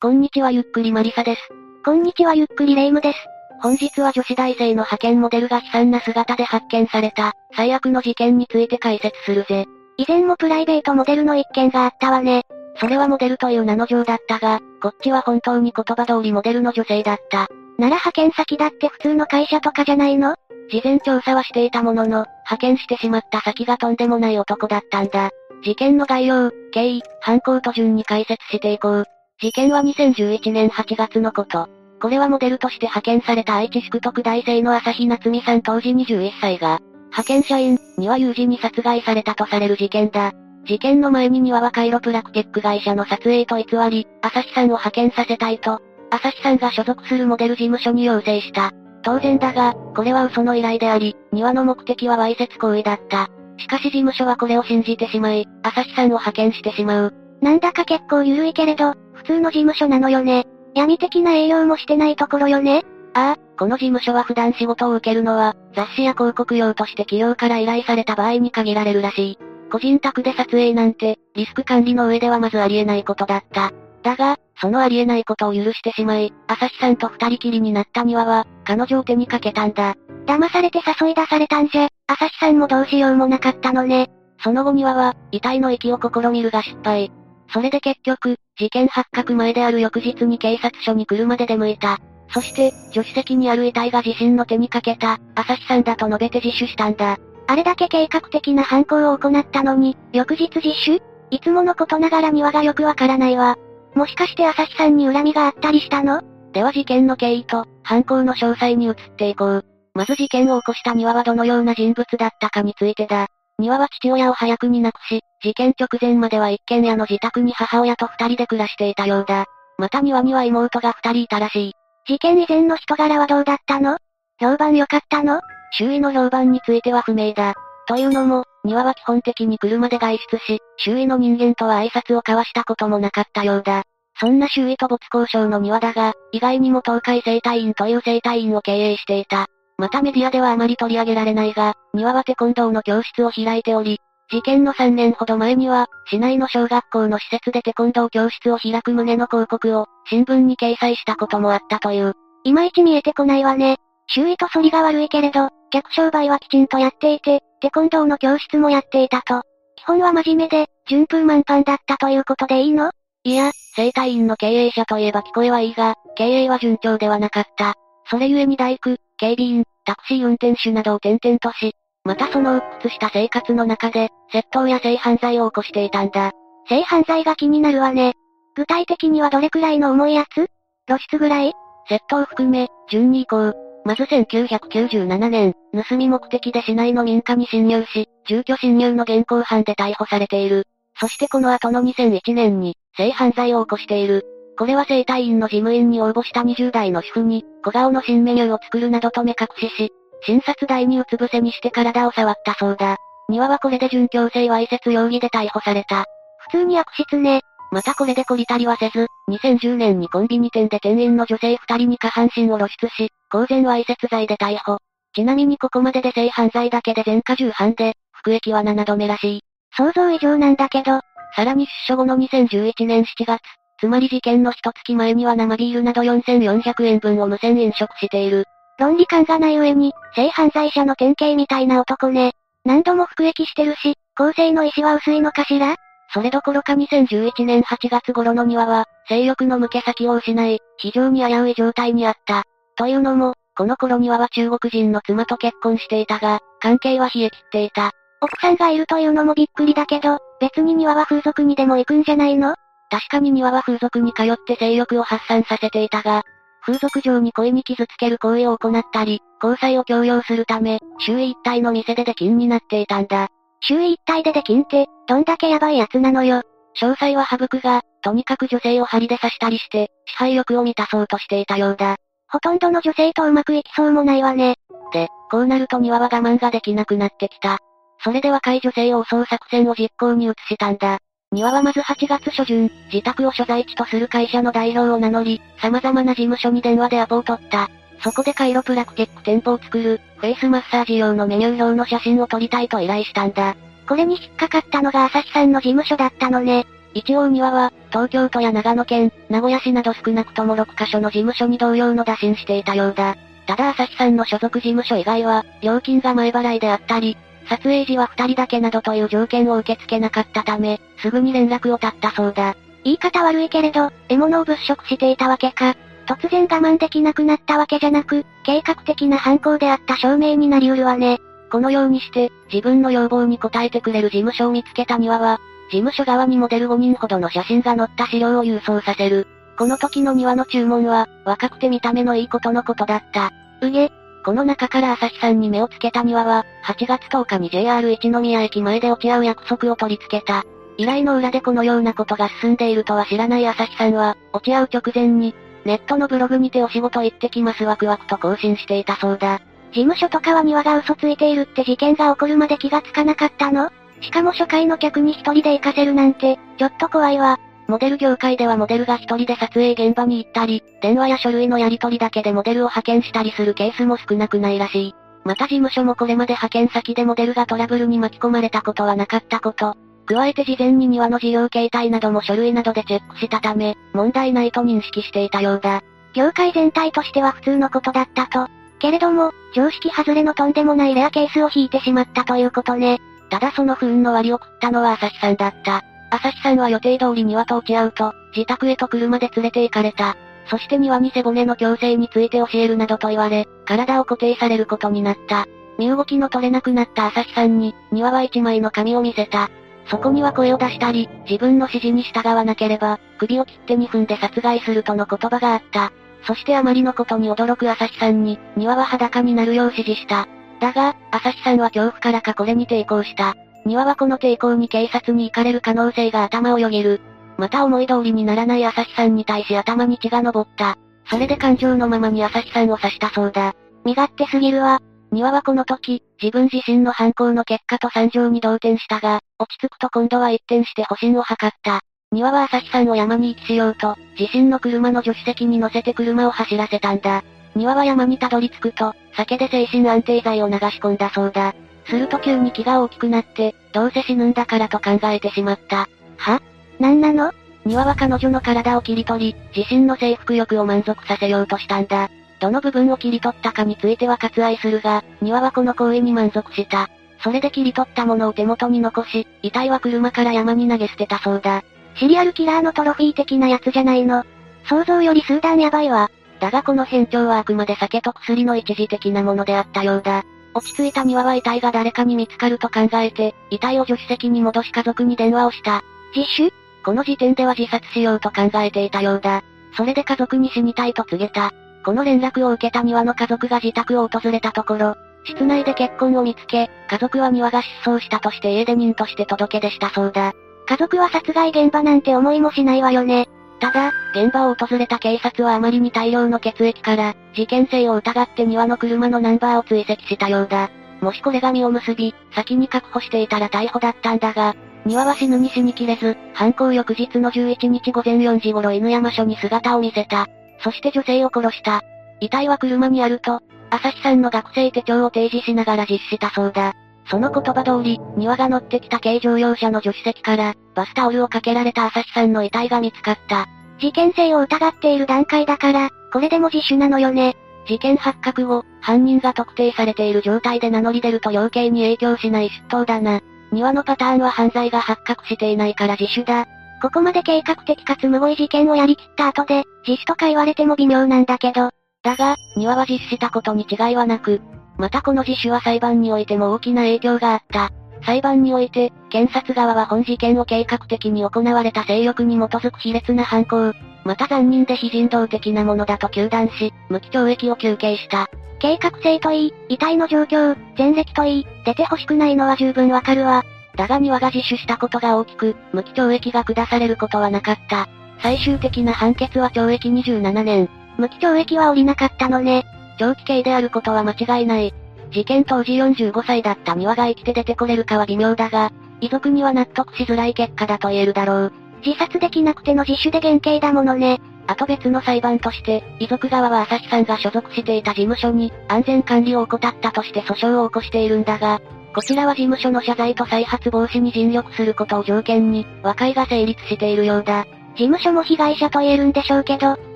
こんにちはゆっくりマリサです。こんにちはゆっくりレイムです。本日は女子大生の派遣モデルが悲惨な姿で発見された、最悪の事件について解説するぜ。以前もプライベートモデルの一件があったわね。それはモデルという名の上だったが、こっちは本当に言葉通りモデルの女性だった。なら派遣先だって普通の会社とかじゃないの？事前調査はしていたものの、派遣してしまった先がとんでもない男だったんだ。事件の概要、経緯、犯行と順に解説していこう。事件は2011年8月のこと。これはモデルとして派遣された愛知市区特大生の朝日夏美さん当時21歳が、派遣社員、には有事に殺害されたとされる事件だ。事件の前に庭はカイロプラクテック会社の撮影と偽り、朝日さんを派遣させたいと、朝日さんが所属するモデル事務所に要請した。当然だが、これは嘘の依頼であり、庭の目的はわいせつ行為だった。しかし事務所はこれを信じてしまい、朝日さんを派遣してしまう。なんだか結構緩いけれど、普通の事務所なのよね。闇的な営業もしてないところよね。ああ、この事務所は普段仕事を受けるのは、雑誌や広告用として企業から依頼された場合に限られるらしい。個人宅で撮影なんて、リスク管理の上ではまずありえないことだった。だが、そのありえないことを許してしまい、朝日さんと二人きりになった庭は、彼女を手にかけたんだ。騙されて誘い出されたんじゃ、朝日さんもどうしようもなかったのね。その後庭は、遺体の息を試みるが失敗。それで結局、事件発覚前である翌日に警察署に車で出向いた。そして、助手席にある遺体が自身の手にかけた、朝日さんだと述べて自首したんだ。あれだけ計画的な犯行を行ったのに、翌日自首？いつものことながら庭がよくわからないわ。もしかして朝日さんに恨みがあったりしたの？では事件の経緯と、犯行の詳細に移っていこう。まず事件を起こした庭はどのような人物だったかについてだ。庭は父親を早くに亡くし、事件直前までは一軒家の自宅に母親と二人で暮らしていたようだ。また庭には妹が二人いたらしい。事件以前の人柄はどうだったの？評判良かったの？周囲の評判については不明だ。というのも、庭は基本的に車で外出し、周囲の人間とは挨拶を交わしたこともなかったようだ。そんな周囲と没交渉の庭だが、意外にも東海生態院という生態院を経営していた。またメディアではあまり取り上げられないが、庭はテコンドーの教室を開いており、事件の3年ほど前には、市内の小学校の施設でテコンドー教室を開く旨の広告を、新聞に掲載したこともあったという。いまいち見えてこないわね。周囲と反りが悪いけれど、客商売はきちんとやっていて、テコンドーの教室もやっていたと。基本は真面目で、順風満帆だったということでいいの？いや、生態院の経営者といえば聞こえはいいが、経営は順調ではなかった。それゆえに大工、警備員、タクシー運転手などを転々とし、またその鬱屈した生活の中で、窃盗や性犯罪を起こしていたんだ。性犯罪が気になるわね。具体的にはどれくらいの重いやつ？露出ぐらい？窃盗含め、順に行こう。まず1997年、盗み目的で市内の民家に侵入し、住居侵入の現行犯で逮捕されている。そしてこの後の2001年に、性犯罪を起こしている。これは生体院の事務員に応募した20代の主婦に、小顔の新メニューを作るなどと目隠しし、診察台にうつ伏せにして体を触ったそうだ。庭はこれで準強制わいせつ容疑で逮捕された。普通に悪質ね。またこれで懲りたりはせず、2010年にコンビニ店で店員の女性二人に下半身を露出し、公然わいせつ罪で逮捕。ちなみにここまでで性犯罪だけで前科10犯で、服役は7度目らしい。想像以上なんだけど。さらに出所後の2011年7月、つまり事件の一月前には生ビールなど4400円分を無銭飲食している。論理感がない上に、性犯罪者の典型みたいな男ね。何度も服役してるし、公正の意志は薄いのかしら？それどころか2011年8月頃の庭は、性欲の向け先を失い、非常に危うい状態にあった。というのも、この頃庭は中国人の妻と結婚していたが、関係は冷え切っていた。奥さんがいるというのもびっくりだけど、別に庭は風俗にでも行くんじゃないの？確かに庭は風俗に通って性欲を発散させていたが、風俗上に恋に傷つける行為を行ったり、交際を強要するため、周囲一体の店で出禁になっていたんだ。周囲一体で出禁って、どんだけヤバい奴なのよ。詳細は省くが、とにかく女性を針で刺したりして、支配欲を満たそうとしていたようだ。ほとんどの女性とうまくいきそうもないわね。で、こうなると庭は我慢ができなくなってきた。それで若い女性を襲う作戦を実行に移したんだ。庭はまず8月初旬、自宅を所在地とする会社の代表を名乗り、様々な事務所に電話でアポを取った。そこでカイロプラクティック店舗を作る、フェイスマッサージ用のメニュー表の写真を撮りたいと依頼したんだ。これに引っかかったのが朝日さんの事務所だったのね。一応庭は、東京都や長野県、名古屋市など少なくとも6カ所の事務所に同様の打診していたようだ。ただ朝日さんの所属事務所以外は、料金が前払いであったり、撮影時は二人だけなどという条件を受け付けなかったため、すぐに連絡を絶ったそうだ。言い方悪いけれど、獲物を物色していたわけか。突然我慢できなくなったわけじゃなく、計画的な犯行であった証明になりうるわね。このようにして、自分の要望に応えてくれる事務所を見つけた庭は、事務所側にモデル5人ほどの写真が載った資料を郵送させる。この時の庭の注文は、若くて見た目のいいことのことだった。うげ、この中から朝日さんに目をつけた庭は、8月10日に JR 一宮駅前で落ち合う約束を取り付けた。依頼の裏でこのようなことが進んでいるとは知らない朝日さんは、落ち合う直前に、ネットのブログにてお仕事行ってきますワクワクと更新していたそうだ。事務所とかは庭が嘘ついているって事件が起こるまで気がつかなかったの？しかも初回の客に一人で行かせるなんて、ちょっと怖いわ。モデル業界ではモデルが一人で撮影現場に行ったり、電話や書類のやり取りだけでモデルを派遣したりするケースも少なくないらしい。また事務所もこれまで派遣先でモデルがトラブルに巻き込まれたことはなかったこと。加えて事前に庭の事業形態なども書類などでチェックしたため、問題ないと認識していたようだ。業界全体としては普通のことだったと。けれども、常識外れのとんでもないレアケースを引いてしまったということね。ただその不運の割を食ったのは朝日さんだった。朝日さんは予定通り庭と落ち合うと、自宅へと車で連れて行かれた。そして庭に背骨の矯正について教えるなどと言われ、体を固定されることになった。身動きの取れなくなった朝日さんに、庭は一枚の紙を見せた。そこには声を出したり、自分の指示に従わなければ、首を切って2分で殺害するとの言葉があった。そしてあまりのことに驚く朝日さんに、庭は裸になるよう指示した。だが、朝日さんは恐怖からかこれに抵抗した。庭はこの抵抗に警察に行かれる可能性が頭をよぎる。また思い通りにならない朝日さんに対し頭に血が昇った。それで感情のままに朝日さんを刺したそうだ。身勝手すぎるわ。庭はこの時、自分自身の犯行の結果と惨状に動転したが、落ち着くと今度は一転して保身を図った。庭は朝日さんを山に行きしようと、自身の車の助手席に乗せて車を走らせたんだ。庭は山にたどり着くと、酒で精神安定剤を流し込んだそうだ。すると急に気が大きくなって、どうせ死ぬんだからと考えてしまった。は？なんなの？庭は彼女の体を切り取り、自身の征服欲を満足させようとしたんだ。どの部分を切り取ったかについては割愛するが、庭はこの行為に満足した。それで切り取ったものを手元に残し、遺体は車から山に投げ捨てたそうだ。シリアルキラーのトロフィー的なやつじゃないの。想像より数段やばいわ。だがこの変調はあくまで酒と薬の一時的なものであったようだ。落ち着いた庭は遺体が誰かに見つかると考えて、遺体を助手席に戻し家族に電話をした。自首この時点では自殺しようと考えていたようだ。それで家族に死にたいと告げた。この連絡を受けた庭の家族が自宅を訪れたところ、室内で結婚を見つけ、家族は庭が失踪したとして家出人として届け出したそうだ。家族は殺害現場なんて思いもしないわよね。ただ、現場を訪れた警察はあまりに大量の血液から、事件性を疑って庭の車のナンバーを追跡したようだ。もしこれが実を結び、先に確保していたら逮捕だったんだが、庭は死ぬに死にきれず、犯行翌日の11日午前4時頃犬山署に姿を見せた。そして女性を殺した。遺体は車にあると、朝日さんの学生手帳を提示しながら実施したそうだ。その言葉通り、庭が乗ってきた軽乗用車の助手席から、バスタオルをかけられた朝日さんの遺体が見つかった。事件性を疑っている段階だから、これでも自首なのよね。事件発覚後、犯人が特定されている状態で名乗り出ると量刑に影響しない出頭だな。庭のパターンは犯罪が発覚していないから自首だ。ここまで計画的かつ無語い事件をやりきった後で、自首とか言われても微妙なんだけど。だが、庭は実施したことに違いはなく、またこの自首は裁判においても大きな影響があった。裁判において、検察側は本事件を計画的に行われた性欲に基づく卑劣な犯行、また残忍で非人道的なものだと糾弾し、無期懲役を求刑した。計画性といい、遺体の状況、前歴といい、出て欲しくないのは十分わかるわ。だが庭が自首したことが大きく、無期懲役が下されることはなかった。最終的な判決は懲役27年。無期懲役は降りなかったのね。長期刑であることは間違いない。事件当時45歳だった三輪が生きて出てこれるかは微妙だが、遺族には納得しづらい結果だと言えるだろう。自殺できなくての自首で減刑だものね。あと別の裁判として、遺族側は朝日さんが所属していた事務所に、安全管理を怠ったとして訴訟を起こしているんだが、こちらは事務所の謝罪と再発防止に尽力することを条件に、和解が成立しているようだ。事務所も被害者と言えるんでしょうけど、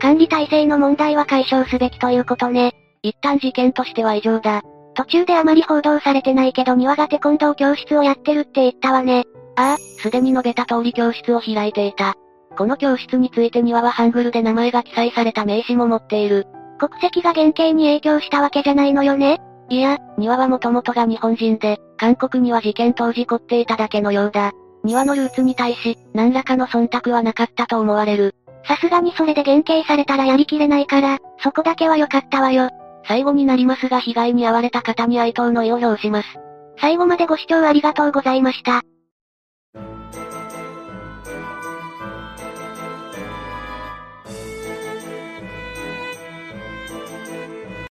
管理体制の問題は解消すべきということね。一旦事件としては異常だ。途中であまり報道されてないけど庭がテコンドー教室をやってるって言ったわね。ああ、すでに述べた通り教室を開いていた。この教室について庭はハングルで名前が記載された名刺も持っている。国籍が原型に影響したわけじゃないのよねいや、庭はもともとが日本人で、韓国には事件当時凝っていただけのようだ。庭のルーツに対し、何らかの忖度はなかったと思われる。さすがにそれで減刑されたらやりきれないから、そこだけは良かったわよ。最後になりますが被害に遭われた方に哀悼の意を表します。最後までご視聴ありがとうございました。